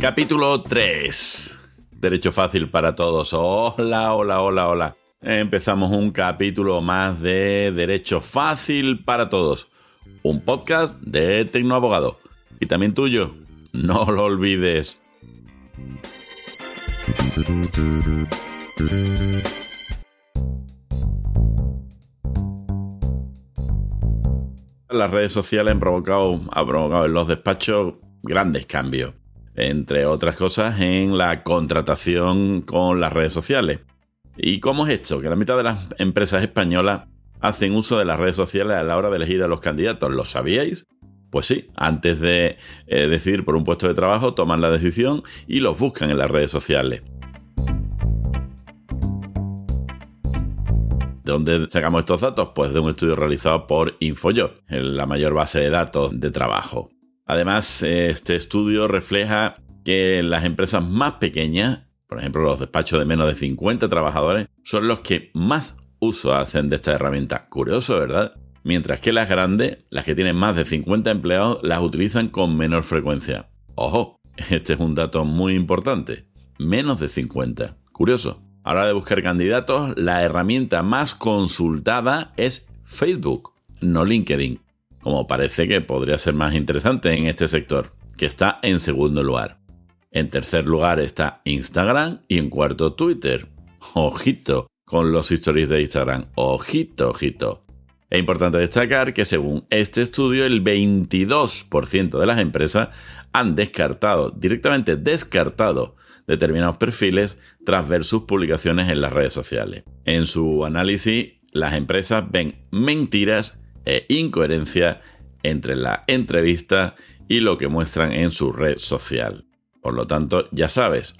Capítulo 3. Derecho fácil para todos. Hola, hola, hola, hola. Empezamos un capítulo más de Derecho fácil para todos. Un podcast de Tecnoabogado. Y también tuyo. No lo olvides. Las redes sociales han provocado, provocado en los despachos grandes cambios entre otras cosas, en la contratación con las redes sociales. ¿Y cómo es esto? Que la mitad de las empresas españolas hacen uso de las redes sociales a la hora de elegir a los candidatos. ¿Lo sabíais? Pues sí, antes de eh, decidir por un puesto de trabajo, toman la decisión y los buscan en las redes sociales. ¿De dónde sacamos estos datos? Pues de un estudio realizado por InfoJob, la mayor base de datos de trabajo. Además, este estudio refleja que las empresas más pequeñas, por ejemplo los despachos de menos de 50 trabajadores, son los que más uso hacen de esta herramienta. Curioso, ¿verdad? Mientras que las grandes, las que tienen más de 50 empleados, las utilizan con menor frecuencia. Ojo, este es un dato muy importante. Menos de 50. Curioso. A la hora de buscar candidatos, la herramienta más consultada es Facebook, no LinkedIn como parece que podría ser más interesante en este sector, que está en segundo lugar. En tercer lugar está Instagram y en cuarto Twitter. Ojito con los stories de Instagram. Ojito, ojito. Es importante destacar que según este estudio el 22% de las empresas han descartado, directamente descartado, determinados perfiles tras ver sus publicaciones en las redes sociales. En su análisis, las empresas ven mentiras e incoherencia entre la entrevista y lo que muestran en su red social. Por lo tanto, ya sabes,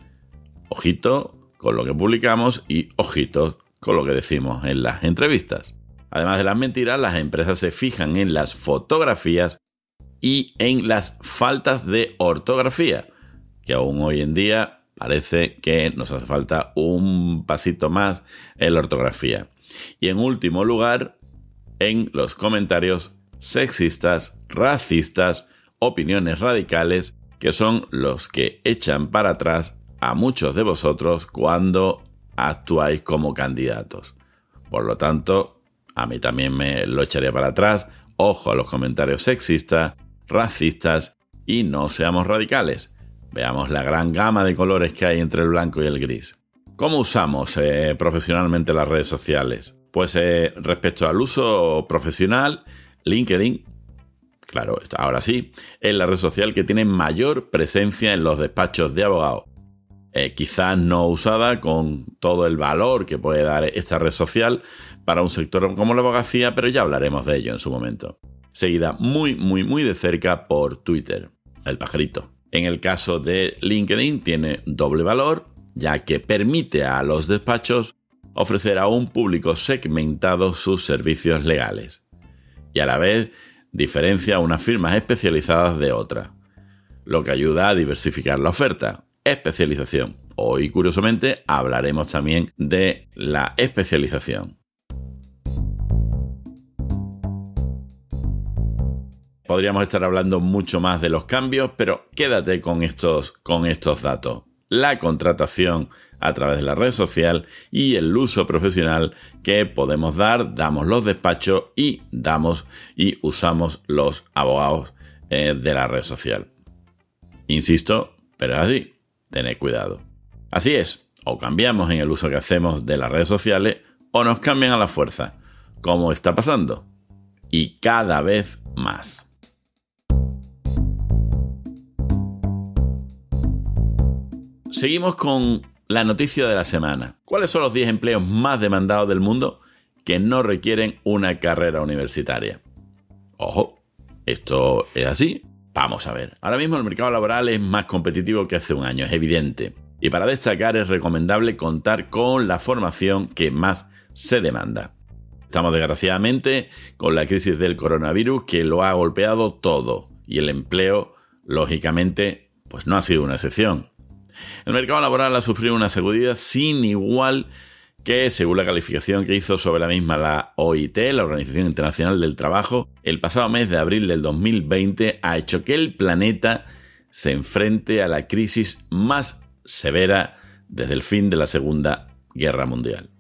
ojito con lo que publicamos y ojito con lo que decimos en las entrevistas. Además de las mentiras, las empresas se fijan en las fotografías y en las faltas de ortografía, que aún hoy en día parece que nos hace falta un pasito más en la ortografía. Y en último lugar, en los comentarios sexistas, racistas, opiniones radicales, que son los que echan para atrás a muchos de vosotros cuando actuáis como candidatos. Por lo tanto, a mí también me lo echaría para atrás. Ojo a los comentarios sexistas, racistas y no seamos radicales. Veamos la gran gama de colores que hay entre el blanco y el gris. ¿Cómo usamos eh, profesionalmente las redes sociales? Pues eh, respecto al uso profesional, LinkedIn, claro, ahora sí, es la red social que tiene mayor presencia en los despachos de abogados. Eh, quizás no usada con todo el valor que puede dar esta red social para un sector como la abogacía, pero ya hablaremos de ello en su momento. Seguida muy, muy, muy de cerca por Twitter, el pajarito. En el caso de LinkedIn tiene doble valor, ya que permite a los despachos ofrecer a un público segmentado sus servicios legales y a la vez diferencia unas firmas especializadas de otras, lo que ayuda a diversificar la oferta. Especialización. Hoy, curiosamente, hablaremos también de la especialización. Podríamos estar hablando mucho más de los cambios, pero quédate con estos, con estos datos la contratación a través de la red social y el uso profesional que podemos dar, damos los despachos y damos y usamos los abogados eh, de la red social. Insisto, pero es así, tened cuidado. Así es, o cambiamos en el uso que hacemos de las redes sociales o nos cambian a la fuerza, como está pasando. Y cada vez más. Seguimos con la noticia de la semana. ¿Cuáles son los 10 empleos más demandados del mundo que no requieren una carrera universitaria? Ojo, esto es así. Vamos a ver. Ahora mismo el mercado laboral es más competitivo que hace un año, es evidente. Y para destacar es recomendable contar con la formación que más se demanda. Estamos desgraciadamente con la crisis del coronavirus que lo ha golpeado todo y el empleo, lógicamente, pues no ha sido una excepción. El mercado laboral ha sufrido una sacudida sin igual que, según la calificación que hizo sobre la misma la OIT, la Organización Internacional del Trabajo, el pasado mes de abril del 2020 ha hecho que el planeta se enfrente a la crisis más severa desde el fin de la Segunda Guerra Mundial.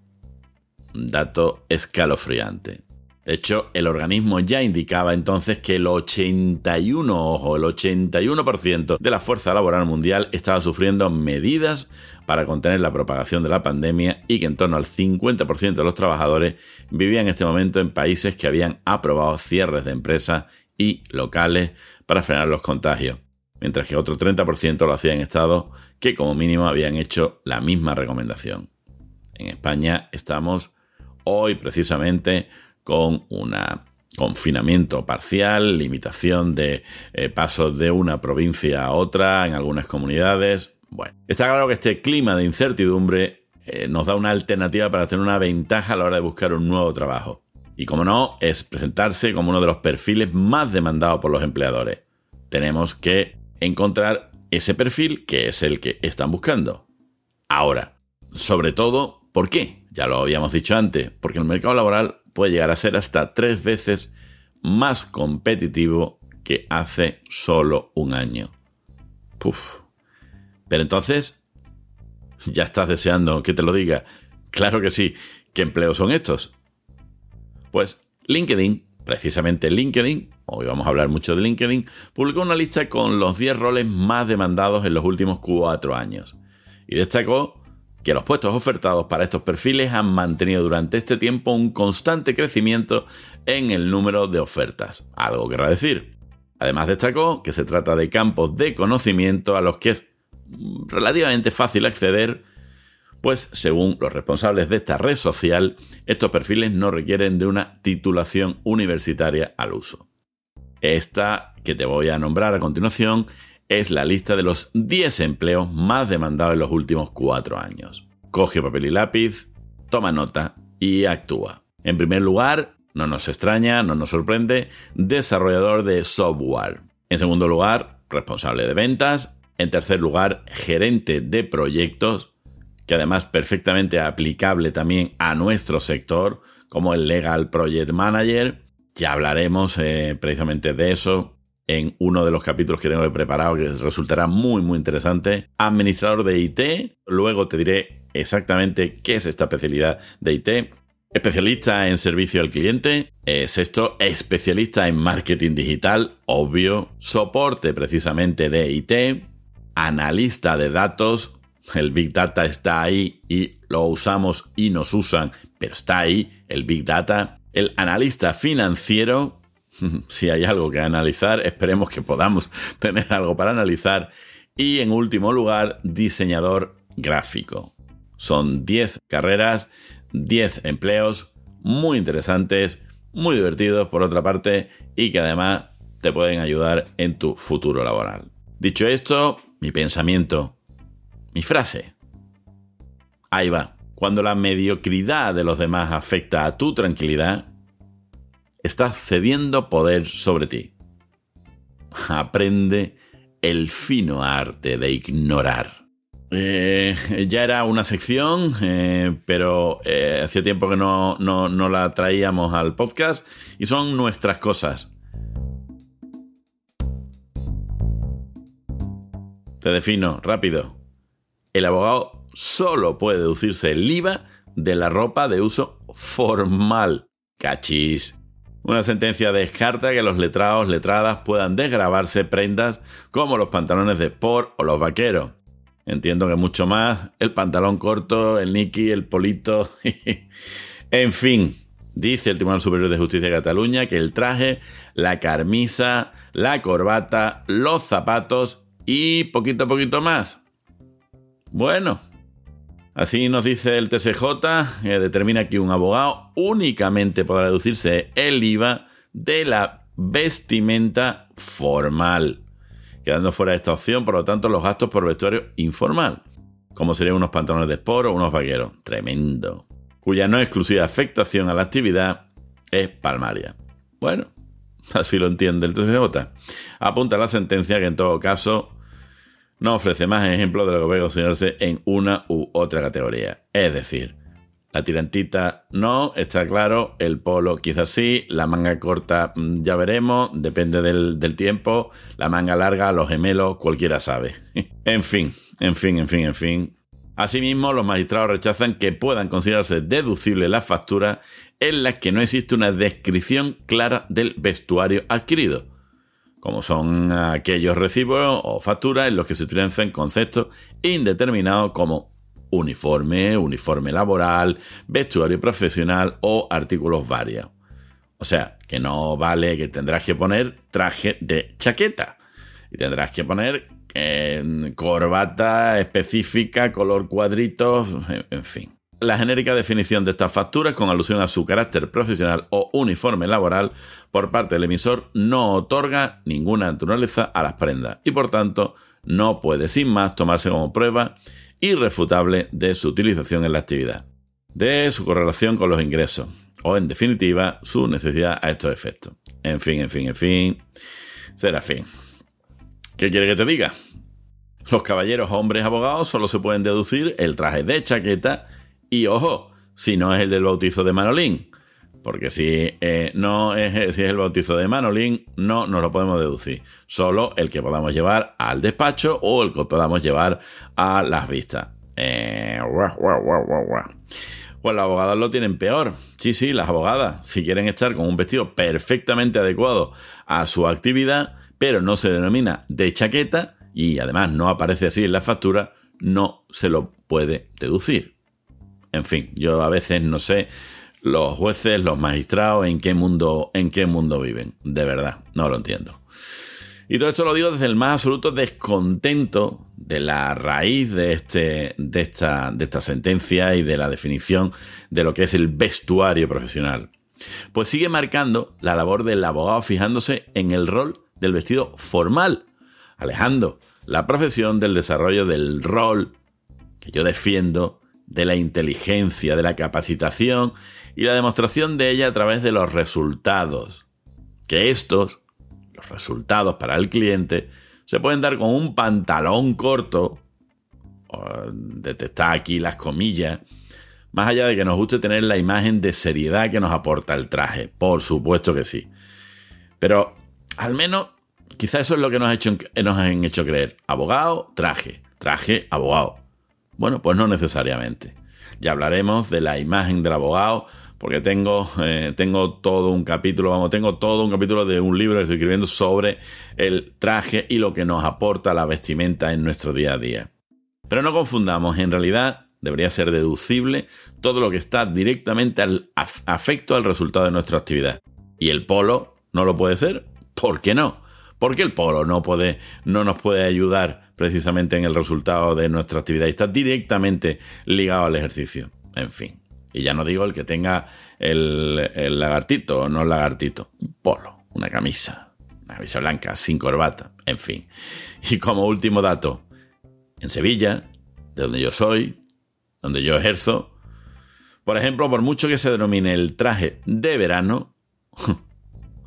Un dato escalofriante. De hecho, el organismo ya indicaba entonces que el 81, ojo, el 81% de la fuerza laboral mundial estaba sufriendo medidas para contener la propagación de la pandemia y que en torno al 50% de los trabajadores vivían en este momento en países que habían aprobado cierres de empresas y locales para frenar los contagios, mientras que otro 30% lo hacía en estados que como mínimo habían hecho la misma recomendación. En España estamos hoy precisamente con un confinamiento parcial, limitación de eh, pasos de una provincia a otra en algunas comunidades. Bueno, está claro que este clima de incertidumbre eh, nos da una alternativa para tener una ventaja a la hora de buscar un nuevo trabajo. Y como no, es presentarse como uno de los perfiles más demandados por los empleadores. Tenemos que encontrar ese perfil que es el que están buscando. Ahora, sobre todo, ¿por qué? Ya lo habíamos dicho antes, porque el mercado laboral puede llegar a ser hasta tres veces más competitivo que hace solo un año. Puf. Pero entonces, ¿ya estás deseando que te lo diga? Claro que sí. ¿Qué empleos son estos? Pues LinkedIn, precisamente LinkedIn, hoy vamos a hablar mucho de LinkedIn, publicó una lista con los 10 roles más demandados en los últimos cuatro años. Y destacó que los puestos ofertados para estos perfiles han mantenido durante este tiempo un constante crecimiento en el número de ofertas. Algo querrá decir. Además destacó que se trata de campos de conocimiento a los que es relativamente fácil acceder, pues según los responsables de esta red social, estos perfiles no requieren de una titulación universitaria al uso. Esta que te voy a nombrar a continuación es la lista de los 10 empleos más demandados en los últimos 4 años. Coge papel y lápiz, toma nota y actúa. En primer lugar, no nos extraña, no nos sorprende, desarrollador de software. En segundo lugar, responsable de ventas. En tercer lugar, gerente de proyectos, que además perfectamente aplicable también a nuestro sector, como el Legal Project Manager. Ya hablaremos eh, precisamente de eso en uno de los capítulos que tengo preparado que resultará muy muy interesante. Administrador de IT, luego te diré exactamente qué es esta especialidad de IT. Especialista en servicio al cliente. Es esto, especialista en marketing digital, obvio. Soporte precisamente de IT. Analista de datos. El Big Data está ahí y lo usamos y nos usan, pero está ahí el Big Data. El analista financiero, si hay algo que analizar, esperemos que podamos tener algo para analizar. Y en último lugar, diseñador gráfico. Son 10 carreras, 10 empleos muy interesantes, muy divertidos por otra parte y que además te pueden ayudar en tu futuro laboral. Dicho esto, mi pensamiento, mi frase. Ahí va. Cuando la mediocridad de los demás afecta a tu tranquilidad, está cediendo poder sobre ti. Aprende el fino arte de ignorar. Eh, ya era una sección, eh, pero eh, hacía tiempo que no, no la traíamos al podcast y son nuestras cosas. Te defino rápido. El abogado solo puede deducirse el IVA de la ropa de uso formal. Cachis. Una sentencia descarta que los letrados, letradas puedan desgrabarse prendas como los pantalones de sport o los vaqueros. Entiendo que mucho más, el pantalón corto, el niki, el polito. en fin, dice el Tribunal Superior de Justicia de Cataluña que el traje, la camisa, la corbata, los zapatos y poquito a poquito más. Bueno, Así nos dice el TSJ, que determina que un abogado únicamente podrá reducirse el IVA de la vestimenta formal, quedando fuera de esta opción, por lo tanto, los gastos por vestuario informal, como serían unos pantalones de esporo o unos vaqueros. Tremendo. Cuya no exclusiva afectación a la actividad es palmaria. Bueno, así lo entiende el TSJ. Apunta la sentencia que en todo caso no ofrece más ejemplos de lo que puede considerarse en una u otra categoría. Es decir, La tirantita no, está claro. El polo quizás sí. La manga corta mm, ya veremos, depende del, del tiempo. La manga larga, los gemelos, cualquiera sabe. en fin, en fin, en fin, en fin. Asimismo, los magistrados rechazan que puedan considerarse deducibles las facturas en las que no existe una descripción clara del vestuario adquirido, como son aquellos recibos o facturas en los que se utilizan conceptos indeterminados como uniforme, uniforme laboral, vestuario profesional o artículos varios. O sea, que no vale que tendrás que poner traje de chaqueta y tendrás que poner eh, corbata específica, color cuadritos, en fin. La genérica definición de estas facturas con alusión a su carácter profesional o uniforme laboral por parte del emisor no otorga ninguna naturaleza a las prendas y por tanto no puede sin más tomarse como prueba irrefutable de su utilización en la actividad, de su correlación con los ingresos, o en definitiva, su necesidad a estos efectos. En fin, en fin, en fin. Será fin. ¿Qué quiere que te diga? Los caballeros hombres abogados solo se pueden deducir el traje de chaqueta y ojo, si no es el del bautizo de Manolín. Porque si eh, no es, si es el bautizo de Manolín, no nos lo podemos deducir. Solo el que podamos llevar al despacho o el que podamos llevar a las vistas. Eh, pues las abogadas lo tienen peor. Sí, sí, las abogadas, si quieren estar con un vestido perfectamente adecuado a su actividad, pero no se denomina de chaqueta y además no aparece así en la factura, no se lo puede deducir. En fin, yo a veces no sé los jueces, los magistrados, en qué mundo, en qué mundo viven. De verdad, no lo entiendo. Y todo esto lo digo desde el más absoluto descontento de la raíz de, este, de, esta, de esta sentencia y de la definición de lo que es el vestuario profesional. Pues sigue marcando la labor del abogado fijándose en el rol del vestido formal, alejando la profesión del desarrollo del rol que yo defiendo, de la inteligencia, de la capacitación y la demostración de ella a través de los resultados. Que estos, los resultados para el cliente, se pueden dar con un pantalón corto, detectar aquí las comillas, más allá de que nos guste tener la imagen de seriedad que nos aporta el traje, por supuesto que sí. Pero al menos, quizá eso es lo que nos, nos han hecho creer. Abogado, traje, traje, abogado. Bueno, pues no necesariamente. Ya hablaremos de la imagen del abogado, porque tengo, eh, tengo todo un capítulo, vamos, tengo todo un capítulo de un libro que estoy escribiendo sobre el traje y lo que nos aporta la vestimenta en nuestro día a día. Pero no confundamos, en realidad debería ser deducible todo lo que está directamente al afecto al resultado de nuestra actividad. Y el polo no lo puede ser. ¿Por qué no? Porque el polo no, puede, no nos puede ayudar precisamente en el resultado de nuestra actividad y está directamente ligado al ejercicio. En fin. Y ya no digo el que tenga el, lagartito o no el lagartito. Un polo, una camisa, una camisa blanca, sin corbata, en fin. Y como último dato, en Sevilla, de donde yo soy, donde yo ejerzo, por ejemplo, por mucho que se denomine el traje de verano,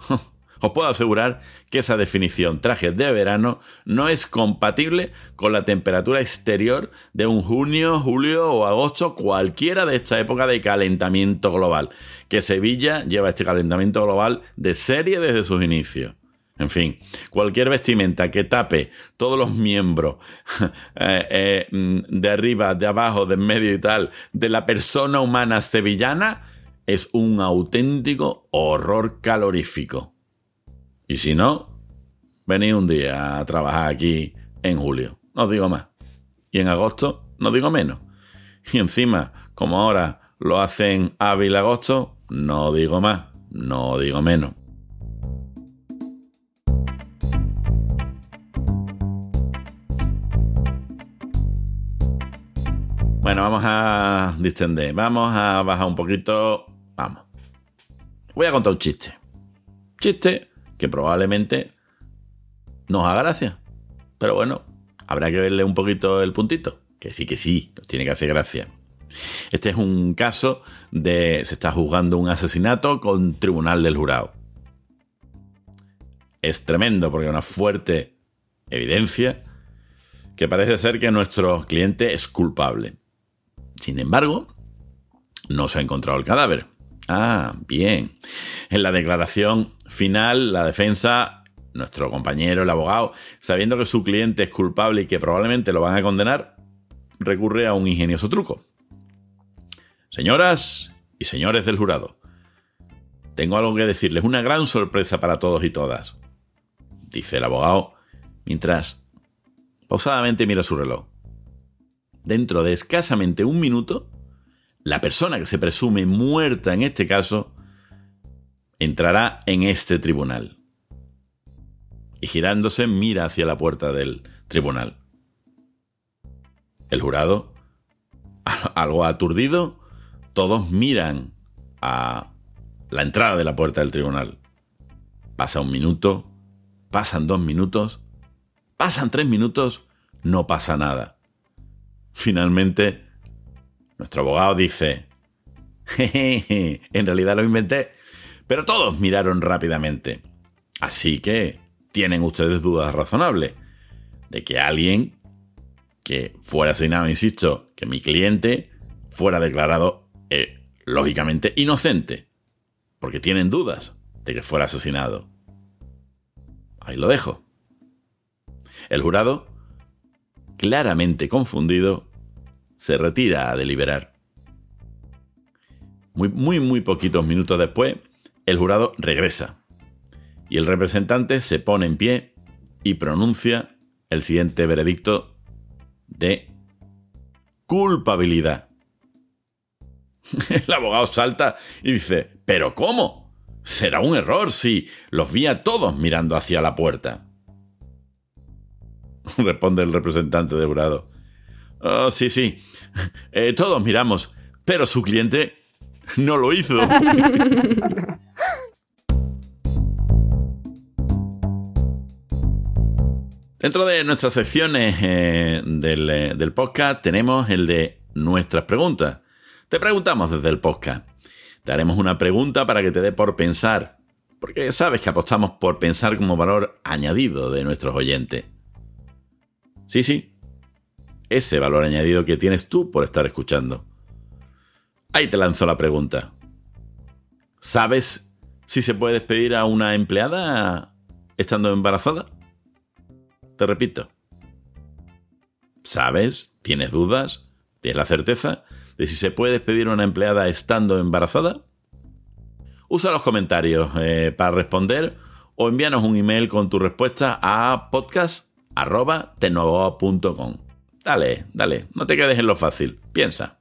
Os puedo asegurar que esa definición traje de verano no es compatible con la temperatura exterior de un junio, julio o agosto, cualquiera de esta época de calentamiento global, que Sevilla lleva este calentamiento global de serie desde sus inicios. En fin, cualquier vestimenta que tape todos los miembros eh, eh, mm, de arriba, de abajo, de en medio y tal, de la persona humana sevillana, es un auténtico horror calorífico. Y si no, venid un día a trabajar aquí en julio. No os digo más. Y en agosto, no digo menos. Y encima, como ahora lo hacen hábil agosto, no digo más, no digo menos. Bueno, vamos a distender, vamos a bajar un poquito. Vamos. Voy a contar un chiste. Chiste que probablemente nos haga gracia. Pero bueno, habrá que verle un poquito el puntito. Que sí, que sí, nos tiene que hacer gracia. Este es un caso de. Se está juzgando un asesinato con tribunal del jurado. Es tremendo porque hay una fuerte evidencia que parece ser que nuestro cliente es culpable. Sin embargo, no se ha encontrado el cadáver. Ah, bien. En la declaración final, la defensa, nuestro compañero, el abogado, sabiendo que su cliente es culpable y que probablemente lo van a condenar, recurre a un ingenioso truco. Señoras y señores del jurado, tengo algo que decirles, una gran sorpresa para todos y todas, dice el abogado, mientras pausadamente mira su reloj. Dentro de escasamente un minuto, la persona que se presume muerta en este caso entrará en este tribunal. Y girándose mira hacia la puerta del tribunal. El jurado, algo aturdido, todos miran a la entrada de la puerta del tribunal. Pasa un minuto, pasan dos minutos, pasan tres minutos, no pasa nada. Finalmente, nuestro abogado dice, en realidad lo inventé, pero todos miraron rápidamente. Así que tienen ustedes dudas razonables de que alguien que fuera asesinado, insisto, que mi cliente fuera declarado, eh, lógicamente, inocente porque tienen dudas de que fuera asesinado. Ahí lo dejo. El jurado, claramente confundido, se retira a deliberar. Muy, muy, muy poquitos minutos después, el jurado regresa y el representante se pone en pie y pronuncia el siguiente veredicto de culpabilidad. El abogado salta y dice, ¿pero cómo? Será un error si los vi a todos mirando hacia la puerta. Responde el representante de jurado. Oh, sí, sí. Eh, todos miramos, pero su cliente no lo hizo. Dentro de nuestras secciones eh, del, eh, del podcast tenemos el de nuestras preguntas. Te preguntamos desde el podcast. Te haremos una pregunta para que te dé por pensar, porque sabes que apostamos por pensar como valor añadido de nuestros oyentes. Sí, sí, ese valor añadido que tienes tú por estar escuchando. Ahí te lanzo la pregunta. ¿Sabes si se puede despedir a una empleada estando embarazada? Te repito. ¿Sabes? ¿Tienes dudas? ¿Tienes la certeza de si se puede despedir a una empleada estando embarazada? Usa los comentarios eh, para responder o envíanos un email con tu respuesta a podcast.tecnoboa.com. Dale, dale, no te quedes en lo fácil, piensa.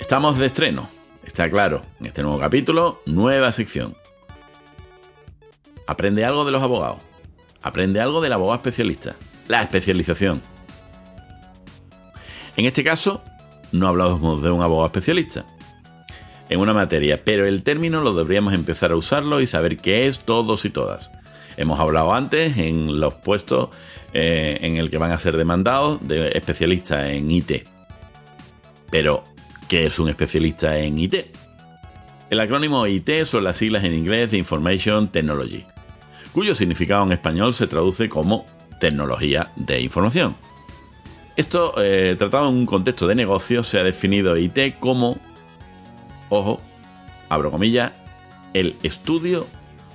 Estamos de estreno, está claro, en este nuevo capítulo, nueva sección. Aprende algo de los abogados, aprende algo del abogado especialista la especialización. En este caso, no hablamos de un abogado especialista en una materia, pero el término lo deberíamos empezar a usarlo y saber qué es todos y todas. Hemos hablado antes en los puestos eh, en el que van a ser demandados de especialistas en IT. Pero, ¿qué es un especialista en IT? El acrónimo IT son las siglas en inglés de Information Technology, cuyo significado en español se traduce como tecnología de información. Esto, eh, tratado en un contexto de negocio, se ha definido IT como, ojo, abro comillas, el estudio,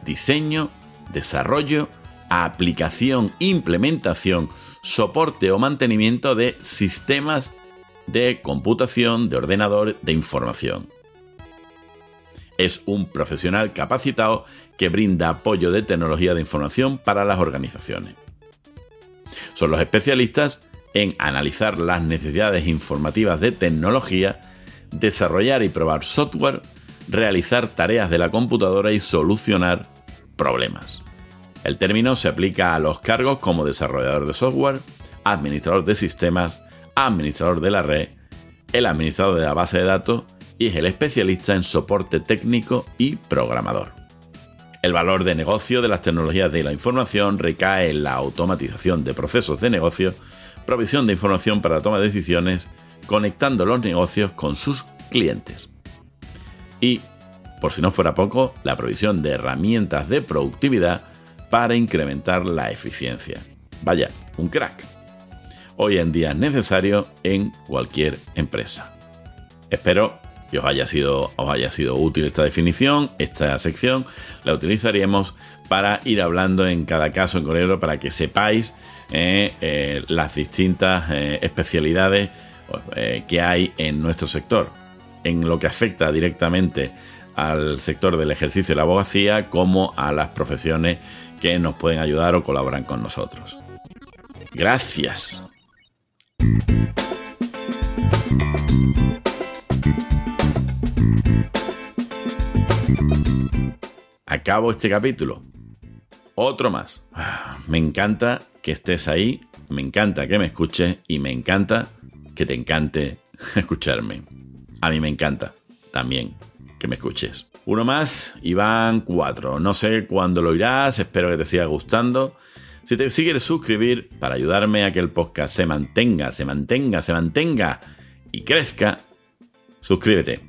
diseño, desarrollo, aplicación, implementación, soporte o mantenimiento de sistemas de computación, de ordenador, de información. Es un profesional capacitado que brinda apoyo de tecnología de información para las organizaciones. Son los especialistas en analizar las necesidades informativas de tecnología, desarrollar y probar software, realizar tareas de la computadora y solucionar problemas. El término se aplica a los cargos como desarrollador de software, administrador de sistemas, administrador de la red, el administrador de la base de datos y es el especialista en soporte técnico y programador. El valor de negocio de las tecnologías de la información recae en la automatización de procesos de negocio, provisión de información para toma de decisiones, conectando los negocios con sus clientes. Y, por si no fuera poco, la provisión de herramientas de productividad para incrementar la eficiencia. Vaya, un crack. hoy en día es necesario en cualquier empresa. Espero que os haya sido, os haya sido útil esta definición, esta sección, la utilizaríamos para ir hablando en cada caso en concreto para que sepáis eh, eh, las distintas eh, especialidades que hay en nuestro sector, en lo que afecta directamente al sector del ejercicio de la abogacía como a las profesiones que nos pueden ayudar o colaboran con nosotros. Gracias. Acabo este capítulo. Otro más. Ah, me encanta que estés ahí, me encanta que me escuches y me encanta que te encante escucharme. A mí me encanta también me escuches. Uno más y van cuatro. No sé cuándo lo irás, espero que te siga gustando. Si te si quieres suscribir para ayudarme a que el podcast se mantenga, se mantenga, se mantenga y crezca, suscríbete.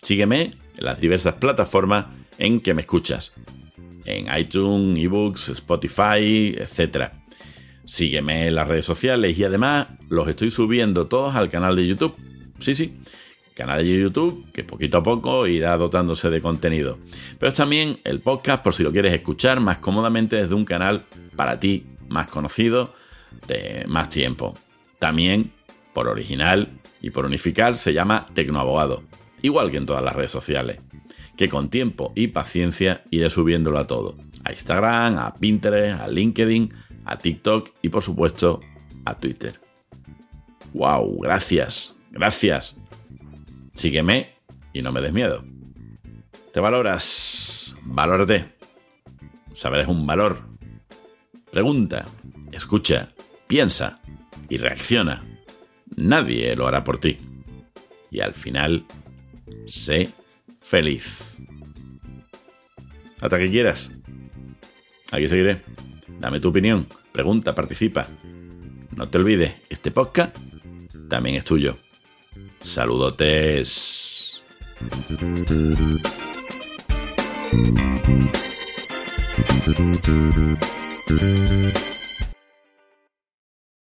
Sígueme en las diversas plataformas en que me escuchas. En iTunes, eBooks, Spotify, etc. Sígueme en las redes sociales y además los estoy subiendo todos al canal de YouTube. Sí, sí canal de YouTube que poquito a poco irá dotándose de contenido. Pero es también el podcast por si lo quieres escuchar más cómodamente desde un canal para ti más conocido de más tiempo. También por original y por unificar se llama Tecnoabogado, igual que en todas las redes sociales, que con tiempo y paciencia iré subiéndolo a todo, a Instagram, a Pinterest, a LinkedIn, a TikTok y por supuesto a Twitter. ¡Wow! Gracias, gracias Sígueme y no me des miedo. ¿Te valoras? Valórate. Saber es un valor. Pregunta, escucha, piensa y reacciona. Nadie lo hará por ti. Y al final, sé feliz. Hasta que quieras. Aquí seguiré. Dame tu opinión, pregunta, participa. No te olvides, este podcast también es tuyo. Saludotes.